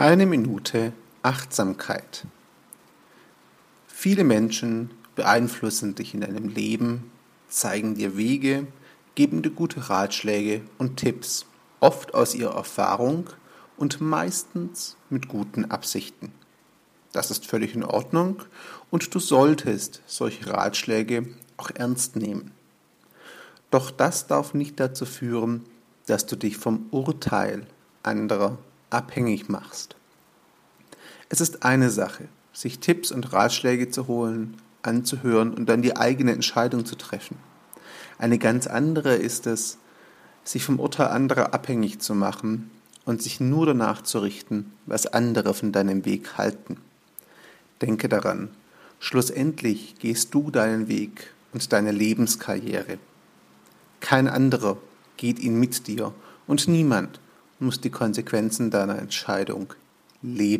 Eine Minute Achtsamkeit. Viele Menschen beeinflussen dich in deinem Leben, zeigen dir Wege, geben dir gute Ratschläge und Tipps, oft aus ihrer Erfahrung und meistens mit guten Absichten. Das ist völlig in Ordnung und du solltest solche Ratschläge auch ernst nehmen. Doch das darf nicht dazu führen, dass du dich vom Urteil anderer abhängig machst. Es ist eine Sache, sich Tipps und Ratschläge zu holen, anzuhören und dann die eigene Entscheidung zu treffen. Eine ganz andere ist es, sich vom Urteil anderer abhängig zu machen und sich nur danach zu richten, was andere von deinem Weg halten. Denke daran, schlussendlich gehst du deinen Weg und deine Lebenskarriere. Kein anderer geht ihn mit dir und niemand muss die Konsequenzen deiner Entscheidung leben.